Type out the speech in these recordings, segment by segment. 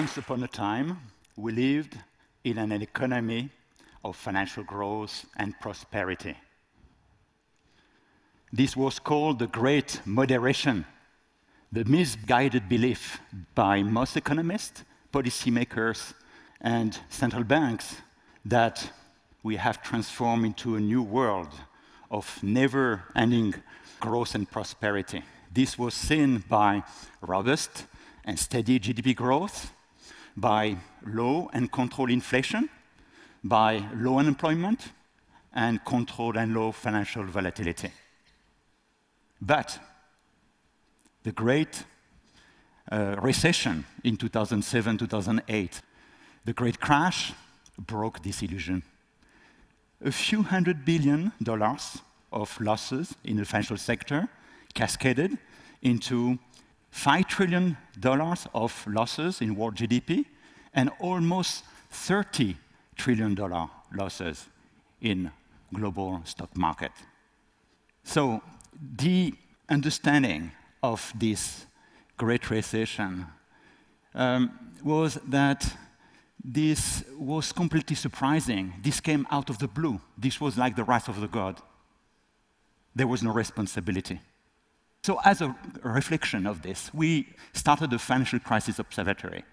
Once upon a time, we lived in an economy of financial growth and prosperity. This was called the Great Moderation, the misguided belief by most economists, policymakers, and central banks that we have transformed into a new world of never-ending growth and prosperity. This was seen by robust and steady GDP growth, by low and controlled inflation, by low unemployment, and controlled and low financial volatility. But the great uh, recession in 2007, 2008, the great crash broke this illusion. A few hundred billion dollars of losses in the financial sector cascaded into $5 trillion of losses in world GDP and almost $30 trillion losses in global stock market. So the understanding of this great recession um, was that this was completely surprising. This came out of the blue. This was like the wrath of the God. There was no responsibility. So as a reflection of this, we started the Financial Crisis Observatory.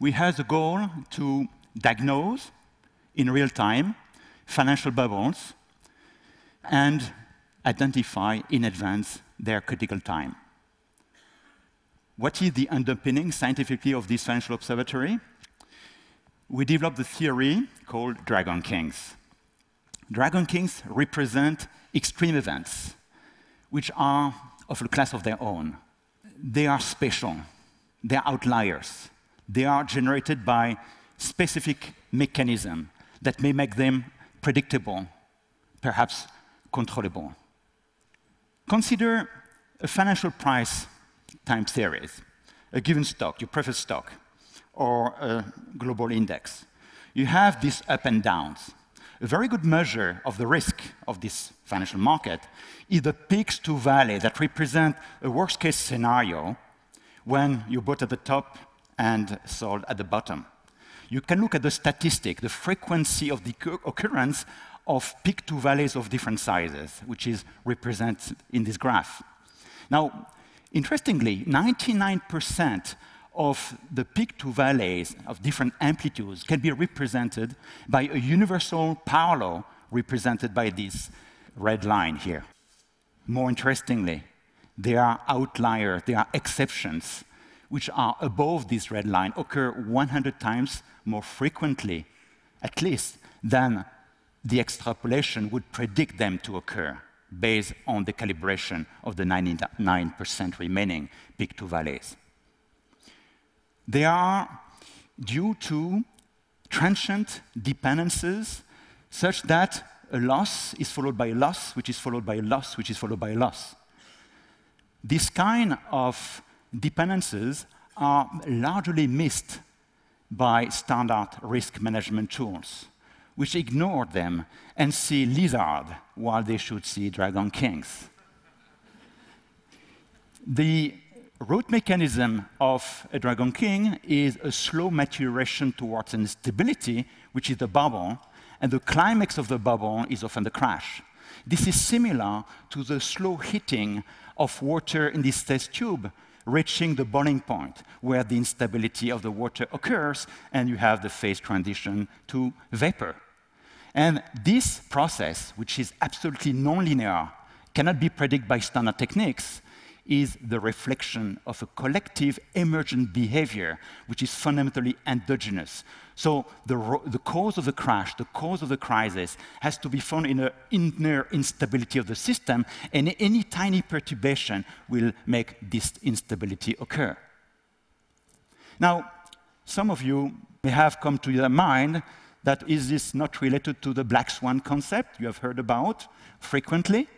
We had the goal to diagnose in real time financial bubbles and identify in advance their critical time. What is the underpinning scientifically of this financial observatory? We developed a theory called Dragon Kings. Dragon Kings represent extreme events which are of a class of their own. They are special. They are outliers. They are generated by specific mechanism that may make them predictable, perhaps controllable. Consider a financial price time series, a given stock, your preferred stock, or a global index. You have these up and downs. A very good measure of the risk of this financial market is the peaks to valley that represent a worst case scenario when you bought at the top and sold at the bottom. You can look at the statistic, the frequency of the occurrence of peak to valleys of different sizes, which is represented in this graph. Now, interestingly, 99% of the peak to valleys of different amplitudes can be represented by a universal law represented by this red line here. More interestingly, there are outliers, there are exceptions, which are above this red line, occur 100 times more frequently, at least, than the extrapolation would predict them to occur based on the calibration of the 99% remaining peak to valleys. They are due to transient dependencies such that a loss is followed by a loss, which is followed by a loss, which is followed by a loss. This kind of dependencies are largely missed by standard risk management tools, which ignore them and see lizard while they should see dragon kings. the root mechanism of a Dragon King is a slow maturation towards an instability, which is the bubble, and the climax of the bubble is often the crash. This is similar to the slow heating of water in this test tube, reaching the boiling point, where the instability of the water occurs, and you have the phase transition to vapor. And this process, which is absolutely nonlinear, cannot be predicted by standard techniques, is the reflection of a collective emergent behavior, which is fundamentally endogenous. So the, the cause of the crash, the cause of the crisis, has to be found in the inner instability of the system, and any tiny perturbation will make this instability occur. Now, some of you may have come to your mind that is this not related to the black swan concept you have heard about frequently?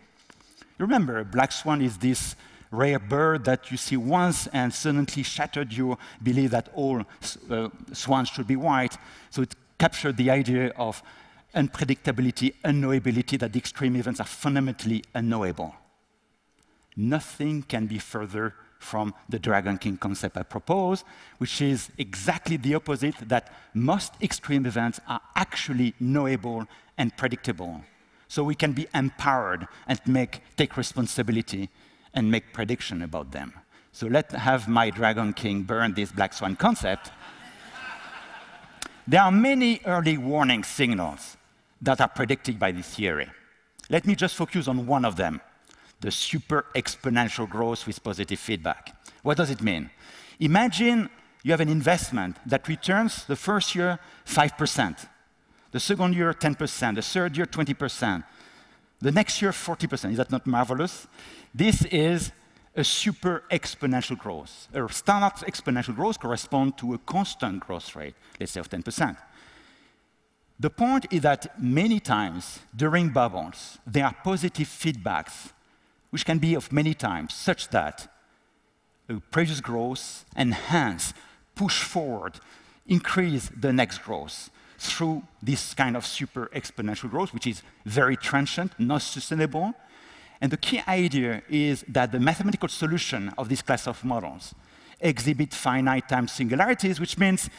Remember, black swan is this rare bird that you see once and suddenly shattered your belief that all uh, swans should be white. So it captured the idea of unpredictability, unknowability, that the extreme events are fundamentally unknowable. Nothing can be further from the Dragon King concept I propose, which is exactly the opposite, that most extreme events are actually knowable and predictable. So we can be empowered and make, take responsibility and make prediction about them. So let's have my Dragon King burn this black swan concept. there are many early warning signals that are predicted by this theory. Let me just focus on one of them, the super exponential growth with positive feedback. What does it mean? Imagine you have an investment that returns the first year 5%, the second year 10%, the third year 20%, the next year 40%. Is that not marvelous? This is a super exponential growth. A standard exponential growth corresponds to a constant growth rate, let's say of 10%. The point is that many times during bubbles, there are positive feedbacks, which can be of many times, such that previous growth enhance, push forward, increase the next growth through this kind of super exponential growth, which is very transient, not sustainable. And the key idea is that the mathematical solution of this class of models exhibit finite time singularities, which means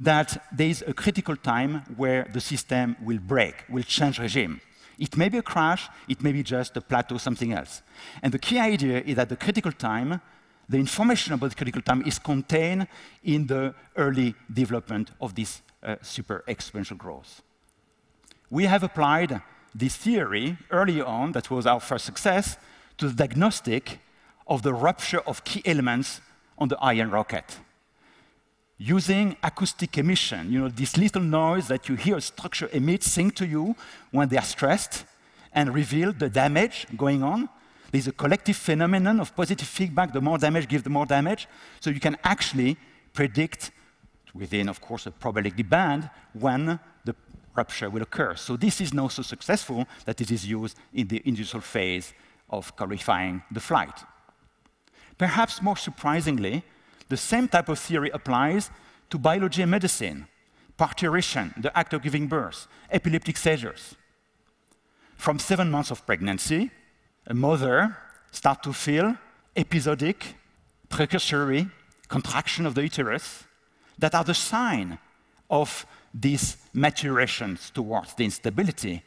that there is a critical time where the system will break, will change regime. It may be a crash, it may be just a plateau, something else. And the key idea is that the critical time, the information about the critical time is contained in the early development of this Uh, super exponential growth. We have applied this theory early on, that was our first success, to the diagnostic of the rupture of key elements on the Ariane rocket using acoustic emission, you know, this little noise that you hear a structure emit sing to you when they are stressed and reveal the damage going on. There's a collective phenomenon of positive feedback. The more damage gives the more damage. So you can actually predict within, of course, a probability band when the rupture will occur. So this is now so successful that it is used in the initial phase of qualifying the flight. Perhaps more surprisingly, the same type of theory applies to biology and medicine, parturition, the act of giving birth, epileptic seizures. From seven months of pregnancy, a mother starts to feel episodic, precursory contraction of the uterus that are the sign of these maturations towards the instability,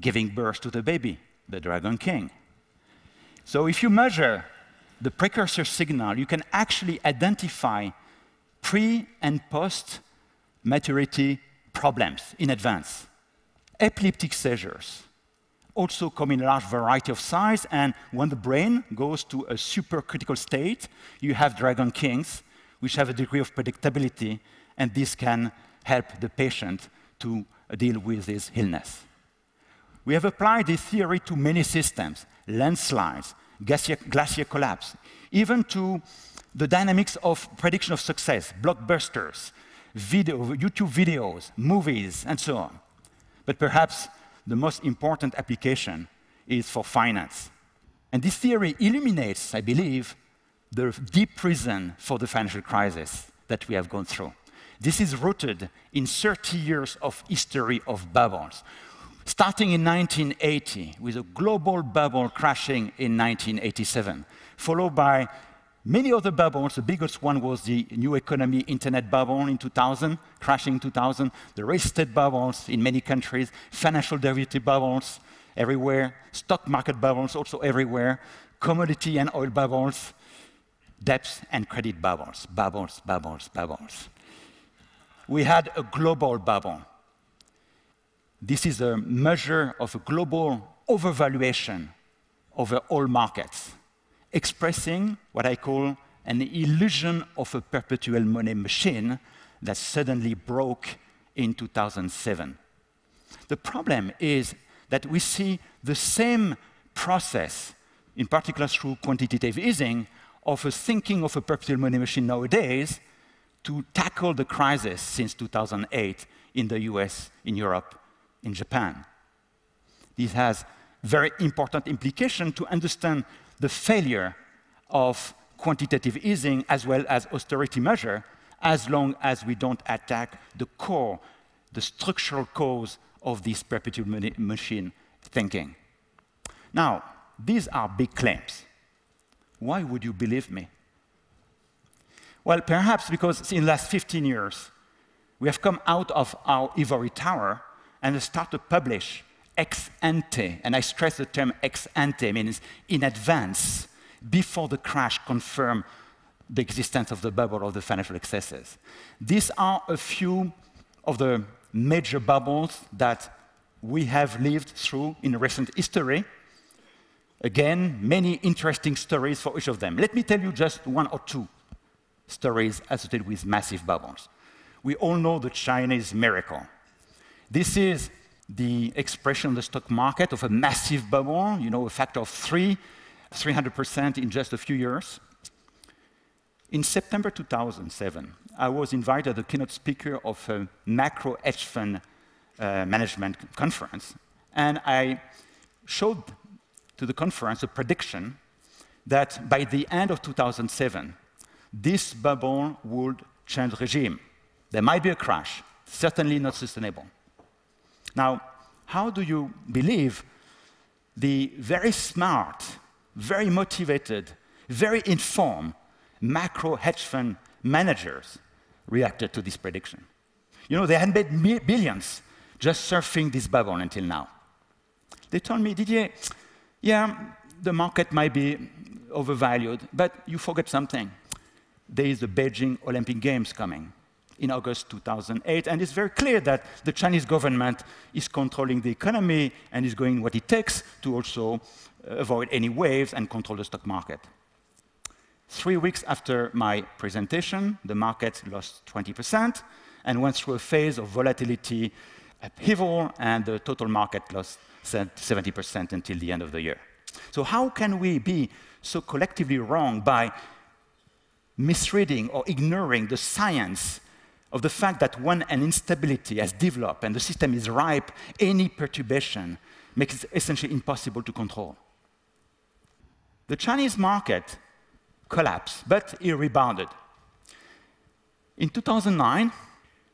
giving birth to the baby, the Dragon King. So if you measure the precursor signal, you can actually identify pre and post maturity problems in advance. Epileptic seizures also come in a large variety of size, and when the brain goes to a supercritical state, you have dragon kings, which have a degree of predictability, and this can help the patient to deal with his illness. We have applied this theory to many systems, landslides, glacier, glacier collapse, even to the dynamics of prediction of success, blockbusters, video, YouTube videos, movies, and so on. But perhaps the most important application is for finance. And this theory illuminates, I believe, the deep reason for the financial crisis that we have gone through. This is rooted in 30 years of history of bubbles, starting in 1980 with a global bubble crashing in 1987, followed by many other bubbles. The biggest one was the new economy internet bubble in 2000, crashing in 2000, the real estate bubbles in many countries, financial derivative bubbles everywhere, stock market bubbles also everywhere, commodity and oil bubbles, debts and credit bubbles, bubbles, bubbles, bubbles. We had a global bubble this is a measure of a global overvaluation over all markets, expressing what I call an illusion of a perpetual money machine that suddenly broke in 2007. The problem is that we see the same process, in particular through quantitative easing, of a thinking of a perpetual money machine nowadays to tackle the crisis since 2008 in the US, in Europe, in Japan. This has very important implication to understand the failure of quantitative easing as well as austerity measure as long as we don't attack the core, the structural cause of this perpetual money machine thinking. Now, these are big claims. Why would you believe me? Well, perhaps because in the last 15 years, we have come out of our ivory tower and start to publish ex ante, and I stress the term ex ante, means in advance, before the crash confirmed the existence of the bubble or the financial excesses. These are a few of the major bubbles that we have lived through in recent history. Again, many interesting stories for each of them. Let me tell you just one or two stories associated with massive bubbles. We all know the Chinese miracle. This is the expression of the stock market of a massive bubble, you know, a factor of three, 300% in just a few years. In September 2007, I was invited as the keynote speaker of a macro hedge fund uh, management conference, and I showed to the conference a prediction that by the end of 2007, this bubble would change regime. There might be a crash, certainly not sustainable. Now, how do you believe the very smart, very motivated, very informed macro hedge fund managers reacted to this prediction? You know, they had made billions just surfing this bubble until now. They told me, Didier, yeah, the market might be overvalued, but you forget something. There is the Beijing Olympic Games coming in August 2008, and it's very clear that the Chinese government is controlling the economy and is doing what it takes to also uh, avoid any waves and control the stock market. Three weeks after my presentation, the market lost 20% and went through a phase of volatility upheaval, and the total market lost 70% until the end of the year. So how can we be so collectively wrong by misreading or ignoring the science of the fact that when an instability has developed and the system is ripe, any perturbation makes it essentially impossible to control. The Chinese market collapsed, but it rebounded. In 2009,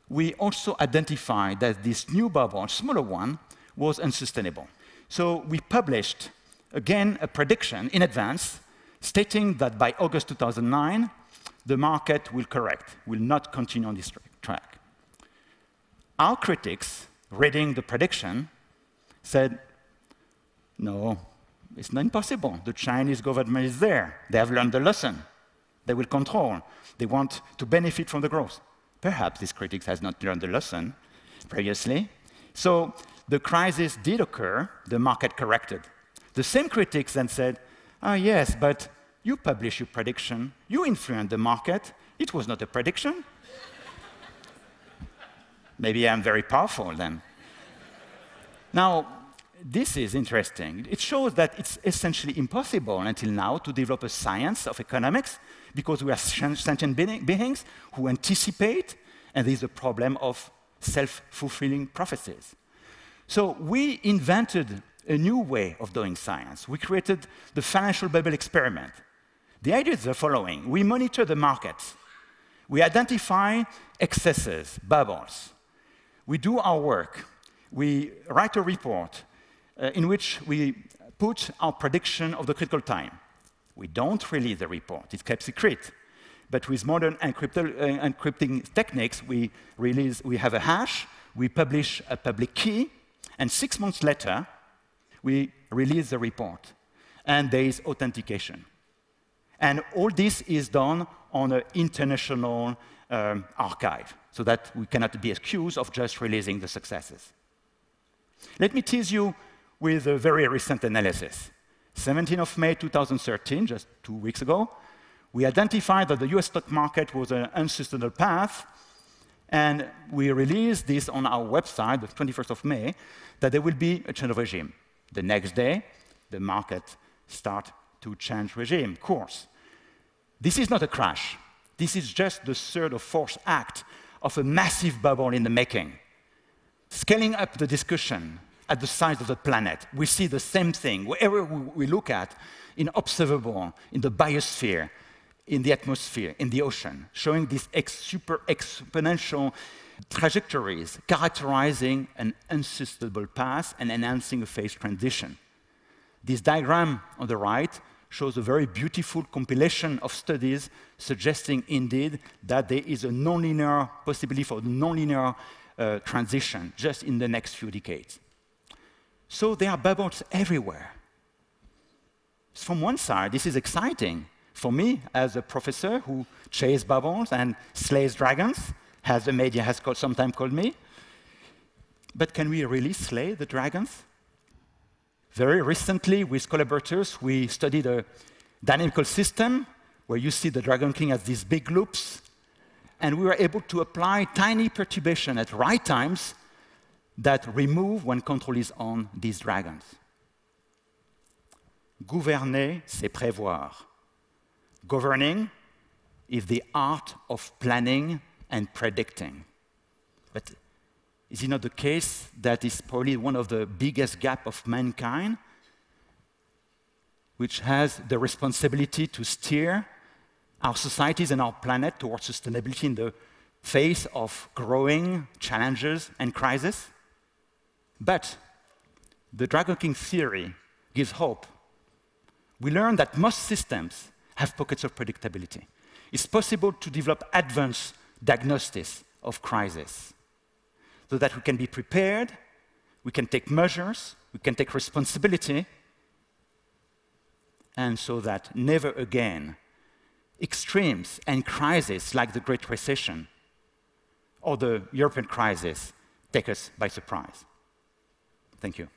we also identified that this new bubble, a smaller one, was unsustainable. So we published, again, a prediction in advance stating that by August 2009, the market will correct, will not continue on this track. Our critics, reading the prediction, said, no, it's not impossible. The Chinese government is there. They have learned the lesson. They will control. They want to benefit from the growth. Perhaps these critics has not learned the lesson previously. So the crisis did occur, the market corrected. The same critics then said, ah, yes, but you publish your prediction, you influence the market, it was not a prediction. Maybe I'm very powerful then. now, this is interesting. It shows that it's essentially impossible until now to develop a science of economics because we are sentient beings who anticipate, and there's a problem of self fulfilling prophecies. So we invented a new way of doing science. We created the financial bubble experiment. The idea is the following we monitor the markets, we identify excesses, bubbles, we do our work, we write a report uh, in which we put our prediction of the critical time. We don't release the report, it's kept secret. But with modern uh, encrypting techniques, we, release, we have a hash, we publish a public key, and six months later, we release the report. And there is authentication. And all this is done on an international um, archive, so that we cannot be accused of just releasing the successes. Let me tease you with a very recent analysis. 17th of May 2013, just two weeks ago, we identified that the US stock market was an unsustainable path, and we released this on our website, the 21st of May, that there will be a change of regime. The next day, the market start to change regime, course. This is not a crash. This is just the third or fourth act of a massive bubble in the making. Scaling up the discussion at the size of the planet, we see the same thing. Wherever we look at, in observable, in the biosphere, in the atmosphere, in the ocean, showing these ex super exponential trajectories characterizing an unsustainable path and enhancing a phase transition. This diagram on the right shows a very beautiful compilation of studies suggesting indeed that there is a nonlinear possibility for a nonlinear uh, transition just in the next few decades. So there are bubbles everywhere. From one side, this is exciting for me as a professor who chases bubbles and slays dragons, as the media has called, sometimes called me. But can we really slay the dragons? Very recently, with collaborators, we studied a dynamical system where you see the Dragon King as these big loops, and we were able to apply tiny perturbation at right times that remove, when control is on, these dragons. Gouverner, c'est prévoir. Governing is the art of planning and predicting. But is it not the case that is probably one of the biggest gaps of mankind, which has the responsibility to steer our societies and our planet towards sustainability in the face of growing challenges and crises? But the Dragon King theory gives hope. We learn that most systems have pockets of predictability. It's possible to develop advanced diagnosis of crisis so that we can be prepared, we can take measures, we can take responsibility, and so that never again extremes and crises like the Great Recession or the European crisis take us by surprise. Thank you.